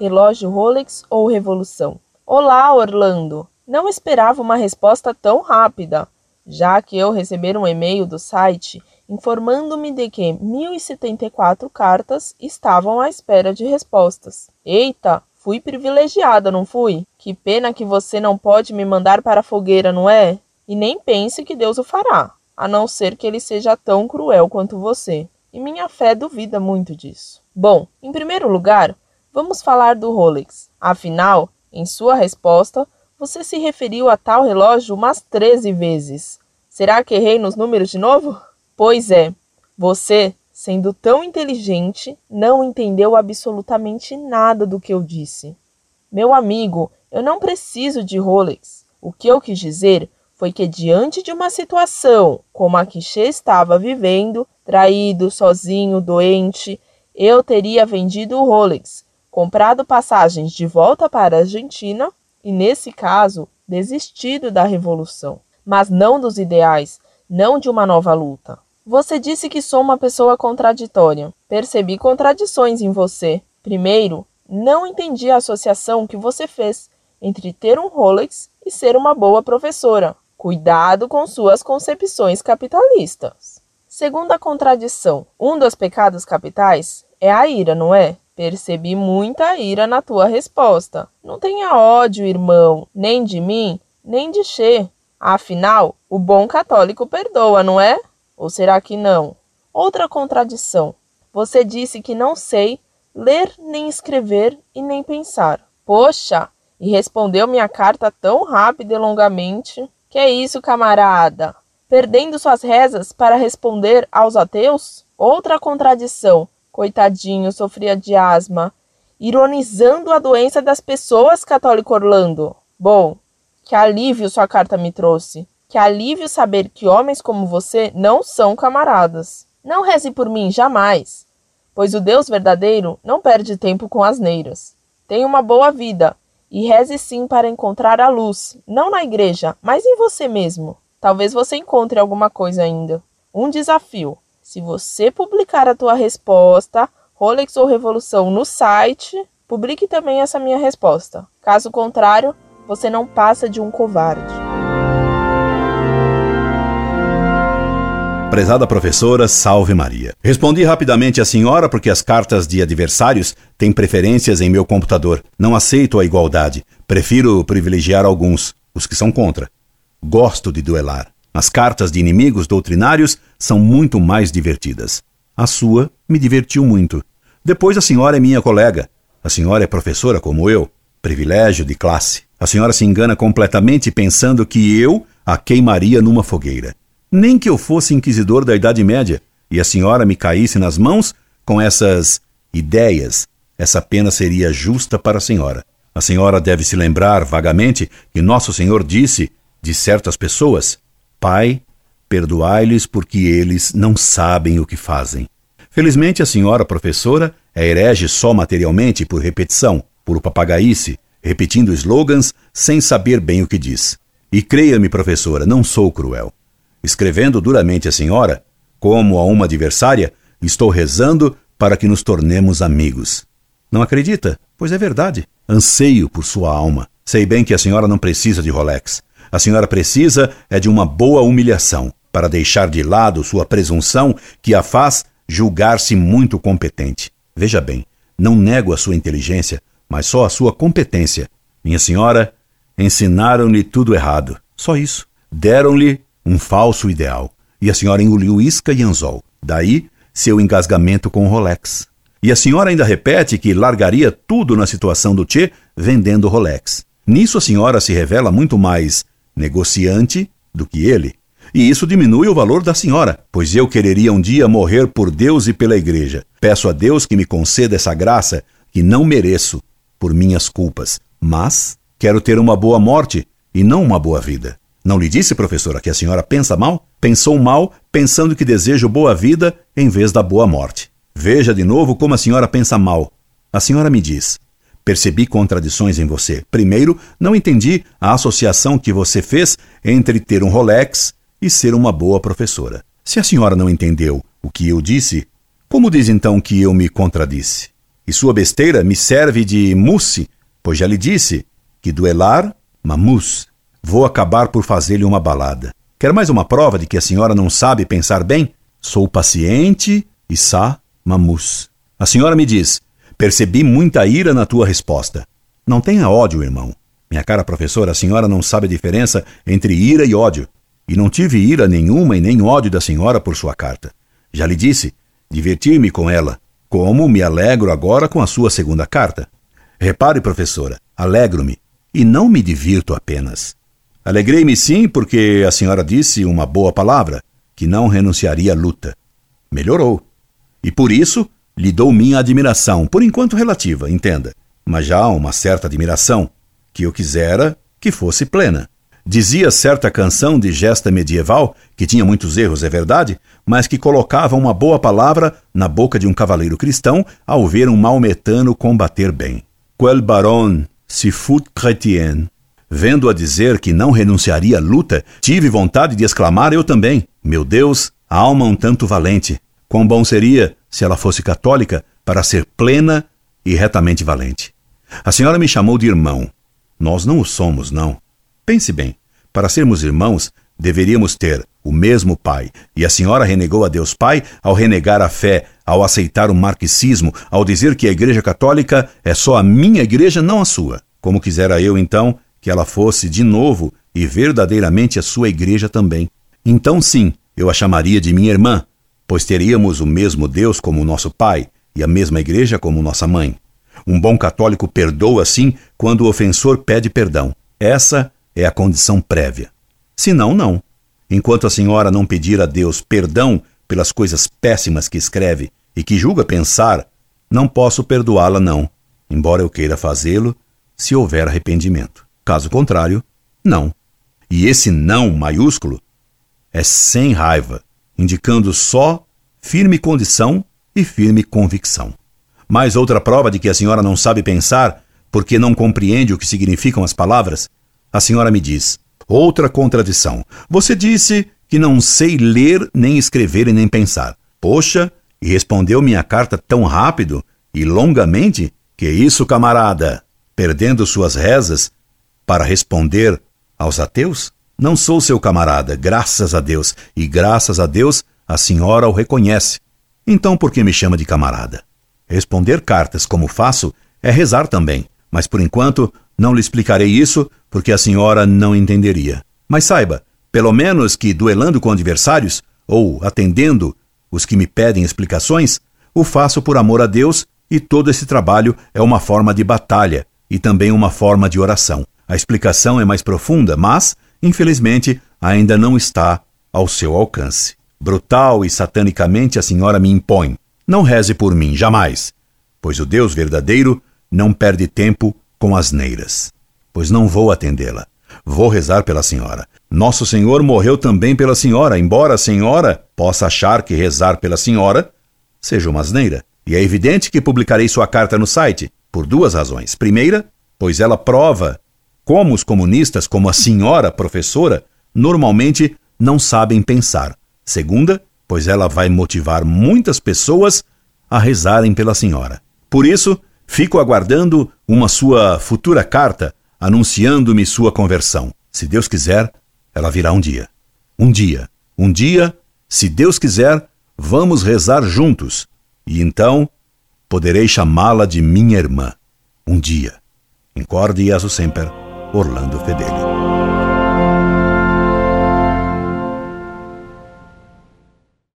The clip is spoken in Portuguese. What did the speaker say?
relógio Rolex ou Revolução? Olá, Orlando! Não esperava uma resposta tão rápida, já que eu receber um e-mail do site informando-me de que 1074 cartas estavam à espera de respostas. Eita, fui privilegiada, não fui? Que pena que você não pode me mandar para a fogueira, não é? E nem pense que Deus o fará, a não ser que ele seja tão cruel quanto você. E minha fé duvida muito disso. Bom, em primeiro lugar, vamos falar do Rolex. Afinal, em sua resposta, você se referiu a tal relógio umas 13 vezes. Será que errei nos números de novo? Pois é, você, sendo tão inteligente, não entendeu absolutamente nada do que eu disse. Meu amigo, eu não preciso de Rolex. O que eu quis dizer foi que, diante de uma situação como a que Che estava vivendo, traído, sozinho, doente, eu teria vendido o Rolex, comprado passagens de volta para a Argentina e, nesse caso, desistido da revolução, mas não dos ideais, não de uma nova luta. Você disse que sou uma pessoa contraditória. Percebi contradições em você. Primeiro, não entendi a associação que você fez entre ter um Rolex e ser uma boa professora. Cuidado com suas concepções capitalistas. Segunda contradição: um dos pecados capitais é a ira, não é? Percebi muita ira na tua resposta. Não tenha ódio, irmão, nem de mim, nem de Che. Afinal, o bom católico perdoa, não é? Ou será que não? Outra contradição. Você disse que não sei ler, nem escrever e nem pensar. Poxa! E respondeu minha carta tão rápida e longamente. Que é isso, camarada? Perdendo suas rezas para responder aos ateus? Outra contradição. Coitadinho, sofria de asma. Ironizando a doença das pessoas, católico Orlando. Bom, que alívio sua carta me trouxe. Que alívio saber que homens como você não são camaradas. Não reze por mim jamais, pois o Deus verdadeiro não perde tempo com asneiras. Tenha uma boa vida e reze sim para encontrar a luz, não na igreja, mas em você mesmo. Talvez você encontre alguma coisa ainda. Um desafio. Se você publicar a tua resposta, Rolex ou Revolução, no site, publique também essa minha resposta. Caso contrário, você não passa de um covarde. Prezada professora, salve Maria. Respondi rapidamente à senhora porque as cartas de adversários têm preferências em meu computador. Não aceito a igualdade. Prefiro privilegiar alguns, os que são contra. Gosto de duelar. As cartas de inimigos doutrinários são muito mais divertidas. A sua me divertiu muito. Depois a senhora é minha colega. A senhora é professora como eu. Privilégio de classe. A senhora se engana completamente pensando que eu a queimaria numa fogueira. Nem que eu fosse inquisidor da Idade Média e a senhora me caísse nas mãos com essas ideias, essa pena seria justa para a senhora. A senhora deve se lembrar vagamente que Nosso Senhor disse de certas pessoas: Pai, perdoai-lhes porque eles não sabem o que fazem. Felizmente, a senhora professora é herege só materialmente por repetição, por papagaice, repetindo slogans sem saber bem o que diz. E creia-me, professora, não sou cruel. Escrevendo duramente a senhora, como a uma adversária, estou rezando para que nos tornemos amigos. Não acredita? Pois é verdade. Anseio por sua alma. Sei bem que a senhora não precisa de Rolex. A senhora precisa é de uma boa humilhação, para deixar de lado sua presunção que a faz julgar-se muito competente. Veja bem, não nego a sua inteligência, mas só a sua competência. Minha senhora, ensinaram-lhe tudo errado. Só isso. Deram-lhe um falso ideal. E a senhora engoliu isca e anzol. Daí, seu engasgamento com o Rolex. E a senhora ainda repete que largaria tudo na situação do Tchê vendendo Rolex. Nisso a senhora se revela muito mais negociante do que ele. E isso diminui o valor da senhora, pois eu quereria um dia morrer por Deus e pela igreja. Peço a Deus que me conceda essa graça que não mereço por minhas culpas, mas quero ter uma boa morte e não uma boa vida. Não lhe disse, professora, que a senhora pensa mal? Pensou mal, pensando que desejo boa vida em vez da boa morte. Veja de novo como a senhora pensa mal. A senhora me diz: Percebi contradições em você. Primeiro, não entendi a associação que você fez entre ter um Rolex e ser uma boa professora. Se a senhora não entendeu o que eu disse, como diz então que eu me contradisse? E sua besteira me serve de mousse, pois já lhe disse que duelar, mamus. Vou acabar por fazer-lhe uma balada. Quer mais uma prova de que a senhora não sabe pensar bem? Sou paciente e sa mamus. A senhora me diz: percebi muita ira na tua resposta. Não tenha ódio, irmão. Minha cara professora, a senhora não sabe a diferença entre ira e ódio. E não tive ira nenhuma e nem ódio da senhora por sua carta. Já lhe disse, divertir-me com ela, como me alegro agora com a sua segunda carta. Repare, professora, alegro-me e não me divirto apenas. Alegrei-me sim porque a senhora disse uma boa palavra, que não renunciaria à luta. Melhorou. E por isso lhe dou minha admiração, por enquanto relativa, entenda, mas já uma certa admiração, que eu quisera que fosse plena. Dizia certa canção de gesta medieval, que tinha muitos erros, é verdade, mas que colocava uma boa palavra na boca de um cavaleiro cristão ao ver um maometano combater bem. Quel baron se fut chrétien. Vendo-a dizer que não renunciaria à luta, tive vontade de exclamar eu também: Meu Deus, alma um tanto valente. Quão bom seria, se ela fosse católica, para ser plena e retamente valente. A senhora me chamou de irmão. Nós não o somos, não. Pense bem, para sermos irmãos, deveríamos ter o mesmo pai. E a senhora renegou a Deus Pai ao renegar a fé, ao aceitar o marxismo, ao dizer que a Igreja Católica é só a minha igreja, não a sua. Como quisera eu, então, que ela fosse de novo e verdadeiramente a sua igreja também. Então, sim, eu a chamaria de minha irmã, pois teríamos o mesmo Deus como nosso Pai e a mesma igreja como nossa mãe. Um bom católico perdoa, sim, quando o ofensor pede perdão. Essa é a condição prévia. Se não, não. Enquanto a senhora não pedir a Deus perdão pelas coisas péssimas que escreve e que julga pensar, não posso perdoá-la, não, embora eu queira fazê-lo se houver arrependimento. Caso contrário, não. E esse não maiúsculo é sem raiva, indicando só firme condição e firme convicção. Mais outra prova de que a senhora não sabe pensar porque não compreende o que significam as palavras a senhora me diz: outra contradição. Você disse que não sei ler, nem escrever e nem pensar. Poxa, e respondeu minha carta tão rápido e longamente? Que isso, camarada? Perdendo suas rezas para responder aos ateus? Não sou seu camarada, graças a Deus, e graças a Deus a senhora o reconhece. Então por que me chama de camarada? Responder cartas como faço é rezar também, mas por enquanto não lhe explicarei isso porque a senhora não entenderia. Mas saiba, pelo menos que duelando com adversários, ou atendendo os que me pedem explicações, o faço por amor a Deus e todo esse trabalho é uma forma de batalha e também uma forma de oração. A explicação é mais profunda, mas, infelizmente, ainda não está ao seu alcance. Brutal e satanicamente a senhora me impõe: não reze por mim, jamais, pois o Deus verdadeiro não perde tempo com asneiras, pois não vou atendê-la. Vou rezar pela senhora. Nosso Senhor morreu também pela senhora, embora a senhora possa achar que rezar pela senhora seja uma asneira. E é evidente que publicarei sua carta no site, por duas razões. Primeira, pois ela prova como os comunistas, como a senhora professora, normalmente não sabem pensar. Segunda, pois ela vai motivar muitas pessoas a rezarem pela senhora. Por isso, Fico aguardando uma sua futura carta anunciando-me sua conversão. Se Deus quiser, ela virá um dia. Um dia, um dia, se Deus quiser, vamos rezar juntos. E então poderei chamá-la de minha irmã. Um dia. Incorde e sempre, Orlando Fedeli.